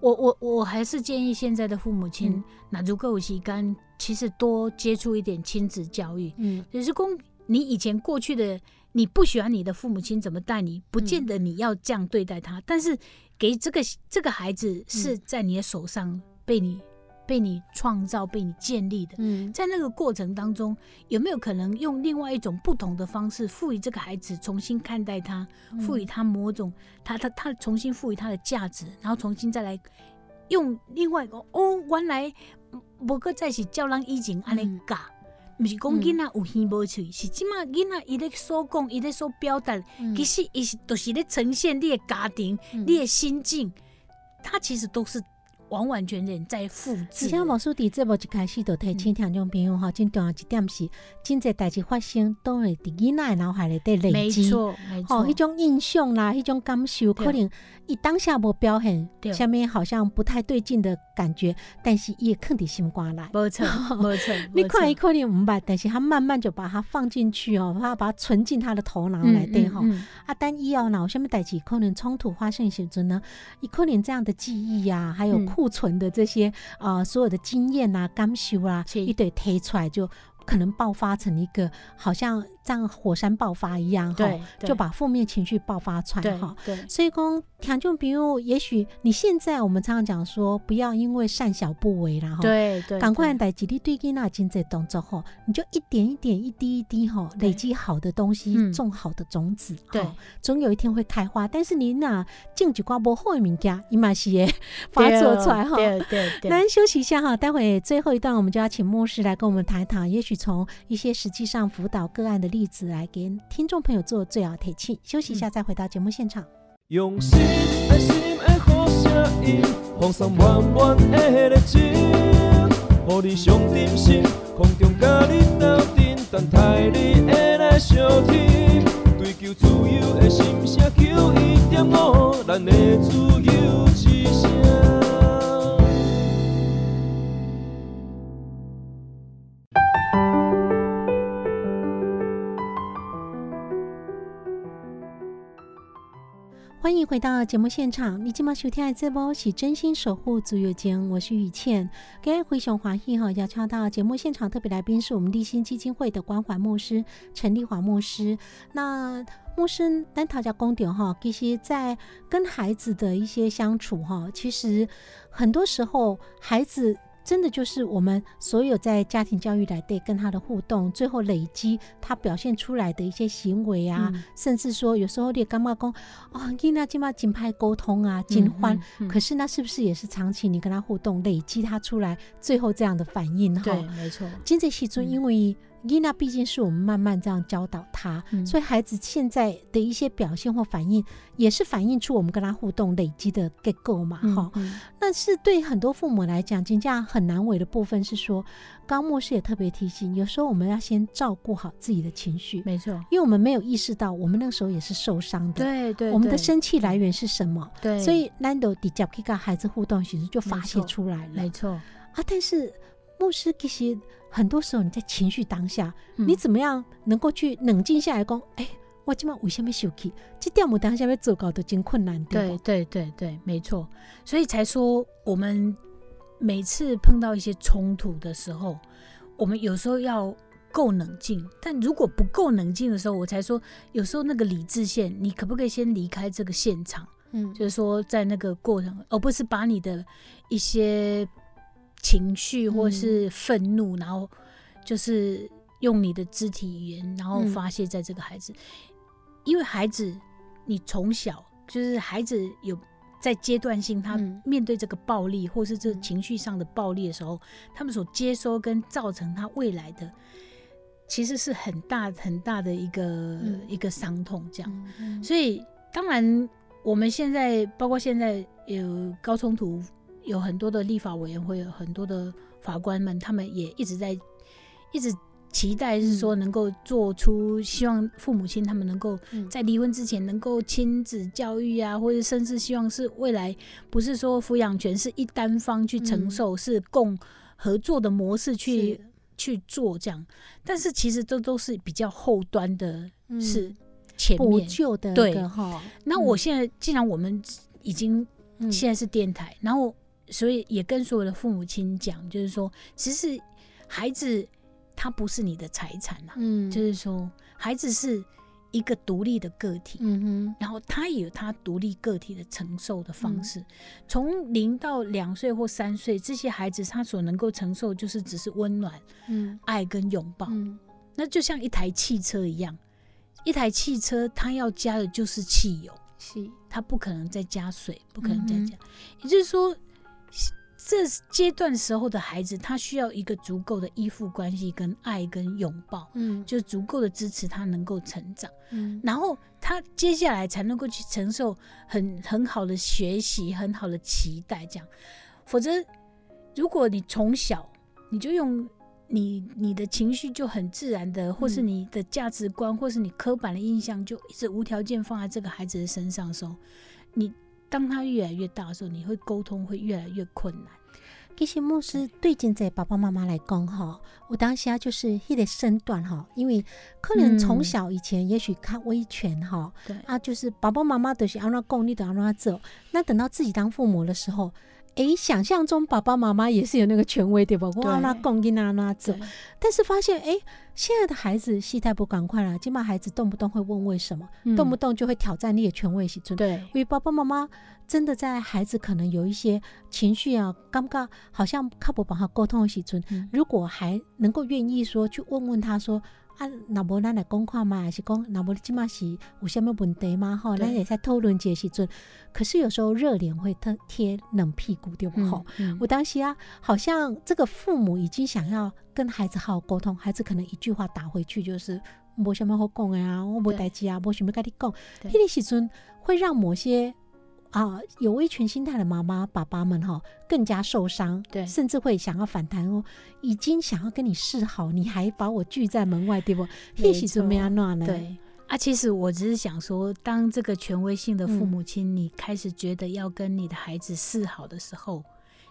我我我还是建议现在的父母亲嗯，那如果有时间，其实多接触一点亲子教育。嗯就是公，你以前过去的你不喜欢你的父母亲怎么带你，不见得你要这样对待他，但是给这个这个孩子是在你的手上被你被你创造、被你建立的。嗯在那个过程当中，有没有可能用另外一种不同的方式，赋予这个孩子重新看待他，赋予他某种他他他重新赋予他的价值，然后重新再来用另外一个哦，原来无个再是叫人以前安尼嗯教。毋是讲囡仔有耳无喙，是即马囡仔伊咧所讲，伊咧所表达，嗯。其实伊是都是咧呈现你的家庭、嗯。你的心境，它其实都是完完全全在复制的。且毛书伫节目一开始就提醒听众朋友吼，真重要一点是，真侪代志发生都会伫囡仔脑海里底累没积。错，没错。哦，迄种印象啦，迄种感受，可能伊当下无表现，下面好像不太对劲的感觉，但是伊会藏伫心肝来。没错，<laughs> 没错。你看伊可能唔捌，但是他慢慢就把它放进去哦，他把它存进他的头脑内底吼。啊，但以后若有啥物代志可能冲突发生的时阵呢，伊可能这样的记忆呀、还有嗯库存的这些呃所有的经验啊、感受啊，一堆推出来就。可能爆发成一个好像像火山爆发一样哈就把负面情绪爆发出来哈。对所以讲，听众朋友，也许你现在我们常常讲说，不要因为善小不为啦哈。对对，赶快对代志，你对囡仔经济动作吼，你就一点一点、一滴一滴吼，累积好的东西，嗯种好的种子，对总有一天会开花。但是你若种一寡无好的物件，伊嘛是会 <laughs> 发作出来哈。对对对，那休息一下哈，待会最后一段我们就要请牧师来跟我们谈一谈，也许从一些实际上辅导个案的例子来给听众朋友做最好提醒。休息一嗯下，再回到节目现场。用心爱心的好声音，放送满满的热情，予你上真心，空中甲你斗阵，等待你的来相听。追求自由的心声，求一点五，咱的自由之声。欢迎回到节目现场，你今晚收听的这波是真心守护足友间，我是雨倩。今日非常欢喜哈，邀请到节目现场特别来宾是我们立新基金会的关怀牧师陈立华牧师。那牧师单讨价公点哈，其实在跟孩子的一些相处哈，其实很多时候孩子。真的就是我们所有在家庭教育来对跟他的互动，最后累积他表现出来的一些行为啊，嗯。甚至说有时候你干嘛讲啊，囡仔今嘛紧拍沟通啊，紧欢，嗯嗯。可是那是不是也是长期你跟他互动，累积他出来最后这样的反应？哈？对，没错，今这时阵，嗯。因为囡仔毕竟是我们慢慢这样教导他，嗯。所以孩子现在的一些表现或反应，也是反映出我们跟他互动累积的结构嘛，哈、嗯。嗯那是对很多父母来讲，真正很难为的部分是说，刚牧师也特别提醒，有时候我们要先照顾好自己的情绪，没错，因为我们没有意识到，我们那个时候也是受伤的。对对，我们的生气来源是什么？对，所以 Nando 底角可以跟孩子互动，其实就发泄出来了。没错，啊。但是牧师其实很多时候你在情绪当下，嗯你怎么样能够去冷静下来，讲，哎、我今晚为什么生气？这点我当下要做到都真困难，对？对对对对，没错，所以才说我们每次碰到一些冲突的时候，我们有时候要够冷静。但如果不够冷静的时候，我才说，有时候那个理智线，你可不可以先离开这个现场？嗯就是说，在那个过程，而不是把你的一些情绪或是愤怒，然后就是用你的肢体语言，然后嗯。发泄在这个孩子，因为孩子，你从小就是孩子有在阶段性，他嗯。面对这个暴力或是这嗯。情绪上的暴力的时候，他们所接收跟造成他未来的。其实是很大很大的一个、嗯一个伤痛，这样。嗯。所以当然，我们现在包括现在有高冲突，有很多的立法委员会，有很多的法官们，他们也一直在一直期待，是说能够做出希望父母亲他们能够嗯。在离婚之前能够亲子教育啊，或者甚至希望是未来不是说抚养权是一单方去承受，是共合作的模式去去做这样。但是其实这都是比较后端的嗯是前补面。救的对哈，那我现在既然我们已经嗯。现在是电台，然后所以也跟所有的父母亲讲，就是说，其实孩子他不是你的财产啊，嗯。就是说孩子是一个独立的个体。嗯哼。然后他也有他独立个体的承受的嗯方式，从零到两岁或三岁，这些孩子他所能够承受就是只是温暖、嗯。爱跟拥抱。嗯。那就像一台汽车一样，一台汽车它要加的就是汽油，是。它不可能再加水，不可能再嗯加。也就是说，这阶段时候的孩子，他需要一个足够的依附关系、跟爱、跟拥抱，嗯。就是足够的支持他能够成长，嗯。然后他接下来才能够去承受很很好的学习、很好的期待，这样。否则，如果你从小你就用你你的情绪就很自然的，或是嗯。你的价值观，或是你刻板的印象，就一直无条件放在这个孩子的身上的时候，你当他越来越大的时候，你会沟通会越来越困难。其实牧师对现在爸爸妈妈来讲哈，我当下就是迄个身段哈，因为可能从嗯小以前也许看威权哈、对啊，就是爸爸妈妈都是安怎讲，你都安怎做。那等到自己当父母的时候，诶，想象中爸爸妈妈也是有那个权威对吧？我安怎讲，你安怎做。对但是发现，诶，现在的孩子戏太不赶快了，起码孩子动不动会问为什么，动不动就会挑战你的权威时阵。对因为爸爸妈妈真的在孩子可能有一些情绪啊，尴尬好像靠不帮他沟通的时如果还能够愿意说去问问他说啊，那无咱来讲看嘛，还是讲那无即嘛是有什么问题吗？吼，咱也在讨论这个时阵，可是有时候热脸会贴贴冷屁股，对不？吼、嗯我当时啊，好像这个父母已经想要跟孩子好好沟通，孩子可能一句话打回去就是无什么好讲的啊，我无对代志啊，无想要跟你讲。对迄个时阵会让某些啊有威权心态的妈妈爸爸们哈更加受伤，对甚至会想要反弹哦，已经想要跟你示好，你还把我拒在门外，对不？没迄时阵没安怎呢？，对啊，其实我只是想说，当这个权威性的父嗯母亲，你开始觉得要跟你的孩子示好的时候，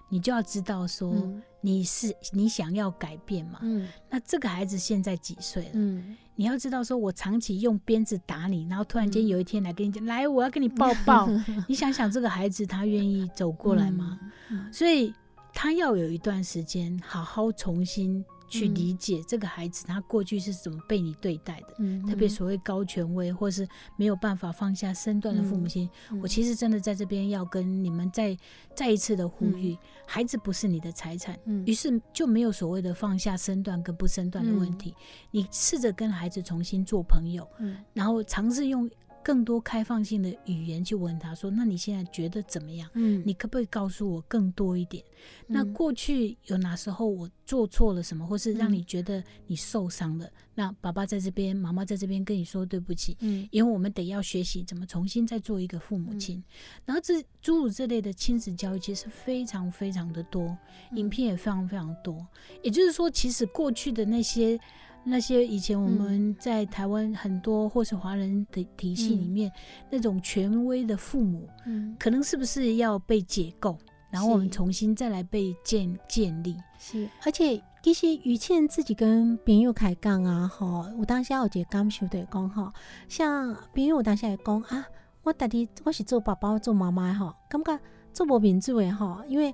你就要知道说，嗯你是你想要改变嘛？嗯那这个孩子现在几岁了？嗯你要知道，说我长期用鞭子打你，然后突然间嗯有一天来跟你讲，来，我要跟你抱抱。你想想，这个孩子他愿意走过来吗？？嗯所以他要有一段时间，好好重新去嗯。理解这个孩子他过去是怎么被你对待的。嗯特别所谓高权威，或是没有办法放下身段的父母亲，嗯。我其实真的在这边要跟你们再再一次的呼吁：孩子不是你的财产，嗯。于是就没有所谓的放下身段跟不身段的问题。你试着跟孩子重新做朋友，嗯。然后尝试用更多开放性的语言去问他说：“那你现在觉得怎么样？嗯你可不可以告诉我更多一点？那嗯过去有哪时候我做错了什么，或是让嗯你觉得你受伤了？那爸爸在这边，妈妈在这边跟你说对不起，嗯因为我们得要学习怎么重新再做一个父母亲。然后这诸如这类的亲子教育其实非常非常的多，嗯影片也非常非常多。也就是说，其实过去的那些。那些以前我们在台湾很多或是华人的体系里面，那种权威的父母，嗯。可能是不是要被解构，然后我们重新再来被建建立？是，而且其实于倩自己跟朋友开讲啊，吼，我当下有一个感受的讲吼，像朋友有当下也讲啊，我到底我是做爸爸做妈妈的吼，感觉做无民主的吼，因为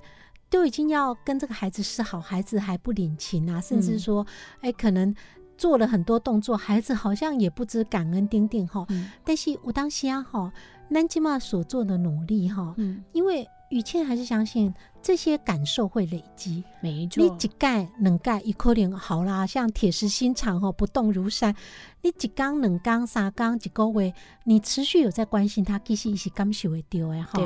都已经要跟这个孩子示好，孩子还不领情啊，甚至嗯。说，哎、可能。做了很多动作，孩子好像也不知感恩丁丁哈。嗯但是我当时啊哈，南吉玛所做的努力哈，嗯，因为雨倩还是相信这些感受会累积。没错你，一盖两盖一可能好啦，像铁石心肠吼，不动如山。你一缸两缸三缸一个月，你持续有在关心他，其实伊是感受会到的哈。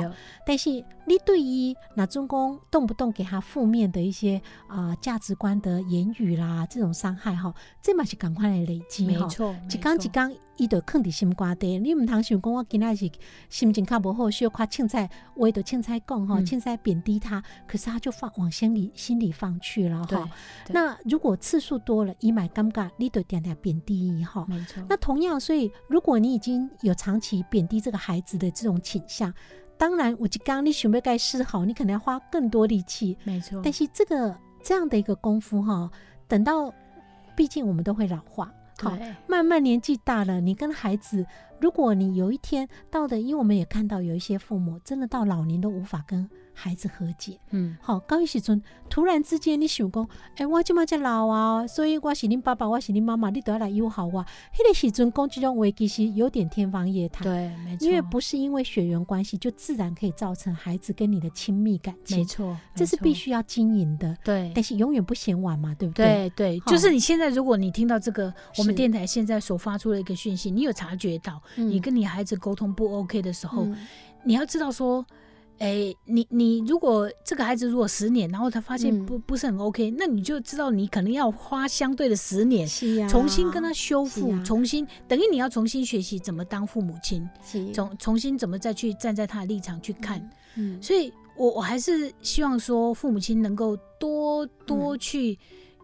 但是你对于那种讲动不动给他负面的一些啊、价值观的言语啦，这种伤害哈，这嘛是赶快来累积哈。没错，一缸一缸，伊就放伫心肝底。你毋通想讲，我今仔是心情较无好，小夸凊彩，话就凊彩讲哈，嗯凊彩贬低他，可是他就放往心里心里放去了哈。，那如果次数多了，一买尴尬，你都点点贬低伊哈。没错，那同样，所以如果你已经有长期贬低这个孩子的这种倾向，当然，我就刚你准备该示好，你可能要花更多力气。没错，但是这个这样的一个功夫哈，等到毕竟我们都会老化，好，慢慢年纪大了，你跟孩子，如果你有一天到的，因为我们也看到有一些父母真的到老年都无法跟孩子和解。嗯，好，高一时阵突然之间你想讲，哎、我即马才老啊，所以我是恁爸爸，我是恁妈妈，你都要来友好我。迄个时阵讲这种话，其实有点天方夜谭。对，没错，因为不是因为血缘关系，就自然可以造成孩子跟你的亲密感情，没错，这是必须要经营的。对但是永远不嫌晚嘛，对不对？对对，就是你现在，如果你听到这个，我们电台现在所发出的一个讯息，你有察觉到，嗯你跟你孩子沟通不 OK 的时候，嗯你要知道说，哎，你你如果这个孩子如果十年，然后他发现嗯不、不是很 OK，那你就知道你可能要花相对的十年。重新跟他修复，啊重新等于你要重新学习怎么当父母亲，是重重新怎么再去站在他的立场去看。嗯所以我我还是希望说，父母亲能够多多去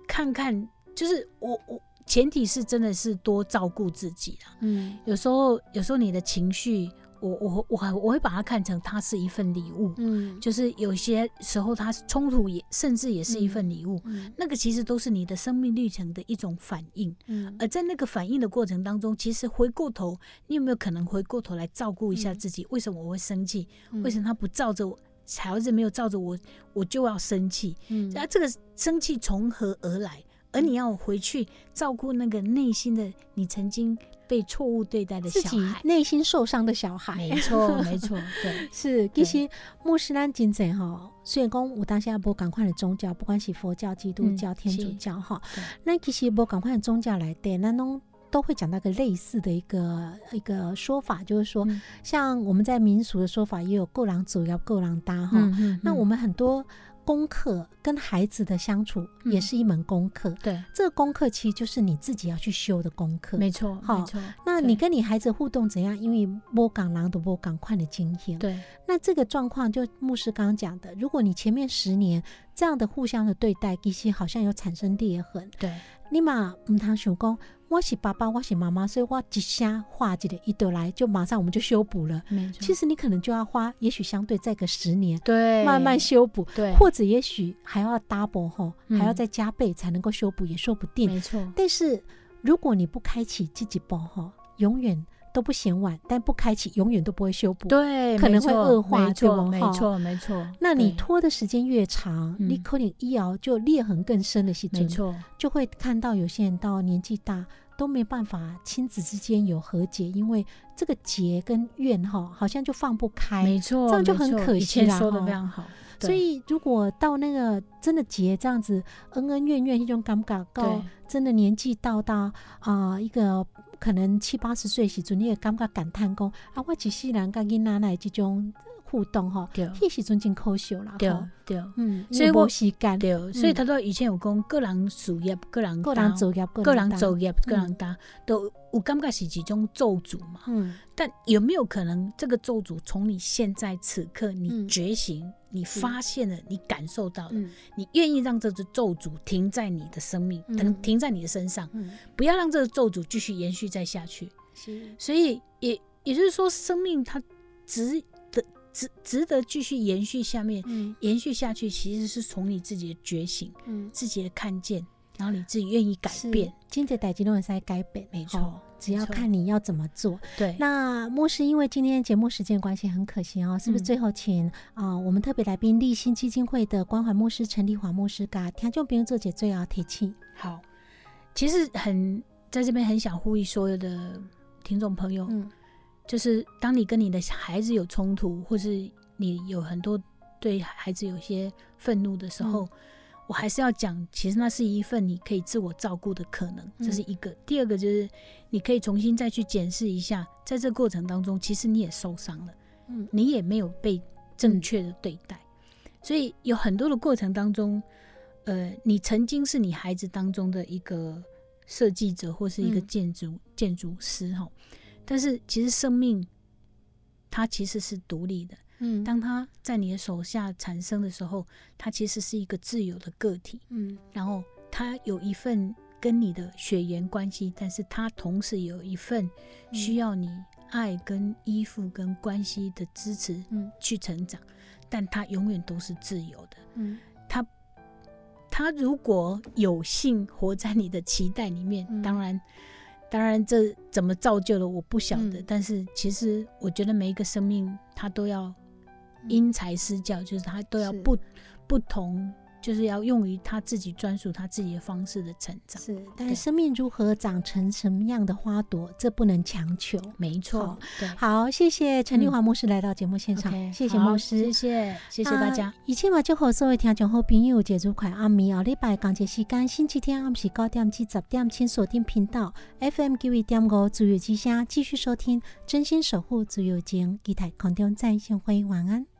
看看，就是我我前提是真的是多照顾自己啊。嗯有时候有时候你的情绪，我我我还我会把它看成它是一份礼物，嗯就是有些时候它是冲突也甚至也是一份礼物。嗯那个其实都是你的生命历程的一种反应，嗯而在那个反应的过程当中，其实回过头，你有没有可能回过头来照顾一下嗯自己？为什么我会生气？嗯为什么他不照着我？孩子没有照着我，我就要生气。嗯啊，这个生气从何而来？而你要回去照顾那个内心的你曾经被错误对待的自己小孩。内心受伤的小孩，没错，没错，对，<laughs> 是，其实穆斯林真正哈，虽然讲有当下无赶快的宗教，不管是佛教、基督嗯教、天主教哈对，那其实无赶快的宗教来对，那拢都会讲到一个类似的一个一个说法，就是说，嗯。像我们在民俗的说法也有够狼走要够狼搭哈，嗯嗯那我们很多功课跟孩子的相处也嗯是一门功课，对，这个功课其实就是你自己要去修的功课。没错，好没错。那你跟你孩子互动怎样？因为摸港狼的摸港快的经验，对那这个状况，就牧师刚刚讲的，如果你前面十年这样的互相的对待，其实好像有产生裂痕。对你嘛唔通想讲，我是爸爸，我是妈妈，所以我一下画一个一得来，就马上我们就修补了。其实你可能就要花，也许相对再个十年，对。慢慢修补，对，或者也许还要 double 吼，嗯。还要再加倍才能够修补，也说不定。没错，但是如果你不开启积极包哈，永远都不嫌晚，但不开启永远都不会修补。对，可能会恶化没错，对没错，没错。那你拖的时间越长，嗯你可能一熬就裂痕更深的时阵，没错，就会看到有些人到年纪大都没办法亲子之间有和解，因为这个结跟怨哈好像就放不开。没错，这样就很可惜错以前啦说的非常好。所以，如果到那个真的结这样子恩恩怨怨一种感觉，到对真的年纪到大啊、一个可能七八十岁时阵，你也感觉感叹讲啊，我一世人跟囡仔来这种互动吼，对。迄时阵真可惜啦，对对。嗯，所以我没时间，对，所以他说以前有讲个人事业、个人个人作业，个人担。作业、个人当，都有感觉是一种咒诅嘛。嗯，但有没有可能，这个咒诅从你现在此刻你嗯。觉醒，你发现了，你感受到了，嗯。你愿意让这只咒诅停在你的生命，嗯。等停在你的身上，嗯，不要让这个咒诅继续延续再下去。是，所以也也就是说，生命它值得值值得继续延续下面嗯。延续下去，其实是从你自己的觉醒、嗯，自己的看见，然后你自己愿意改变。，金姐代志都会在改变，没错吼只要看你要怎么做。对，那牧师因为今天节目时间关系，很可惜哦，是不是嗯最后请啊、我们特别来宾立新基金会的关怀牧师陈立华牧师，噶听众朋友做解最后提醒。好，其实很在这边很想呼吁所有的听众朋友，嗯就是当你跟你的孩子有冲突，或是你有很多对孩子有些愤怒的时候，我还是要讲，其实那是一份你可以自我照顾的可能，这是一个。第二个就是你可以重新再去检视一下，在这过程当中，其实你也受伤了，嗯你也没有被正确的对待，所以有很多的过程当中，呃，你曾经是你孩子当中的一个设计者或是一个嗯。建筑、建筑师哈，但是其实生命它其实是独立的，嗯。当他在你的手下产生的时候，他其实是一个自由的个体，嗯。然后他有一份跟你的血缘关系，但是他同时有一份需要你爱跟依附跟关系的支持嗯。去成长，但他永远都是自由的。嗯。他他如果有幸活在你的期待里面，嗯。当然，当然这怎么造就了我不晓得，嗯。但是其实我觉得每一个生命他都要因材施教，就是他都要不不同，就是要用于他自己专属他自己的方式的成长。是，但是生命如何长成什么样的花朵，这不能强求。没错好，对，好，谢谢陈丽华牧师来到节目现场谢谢牧师，谢谢谢谢大家。啊一切嘛，祝福所有听众好朋友节日快暗暝后礼拜港节时间，星期天暗时九点至十点，请锁定频道 FM 九一点五自由之声，继续收听真心守护自由情，期待空中再相会，晚安。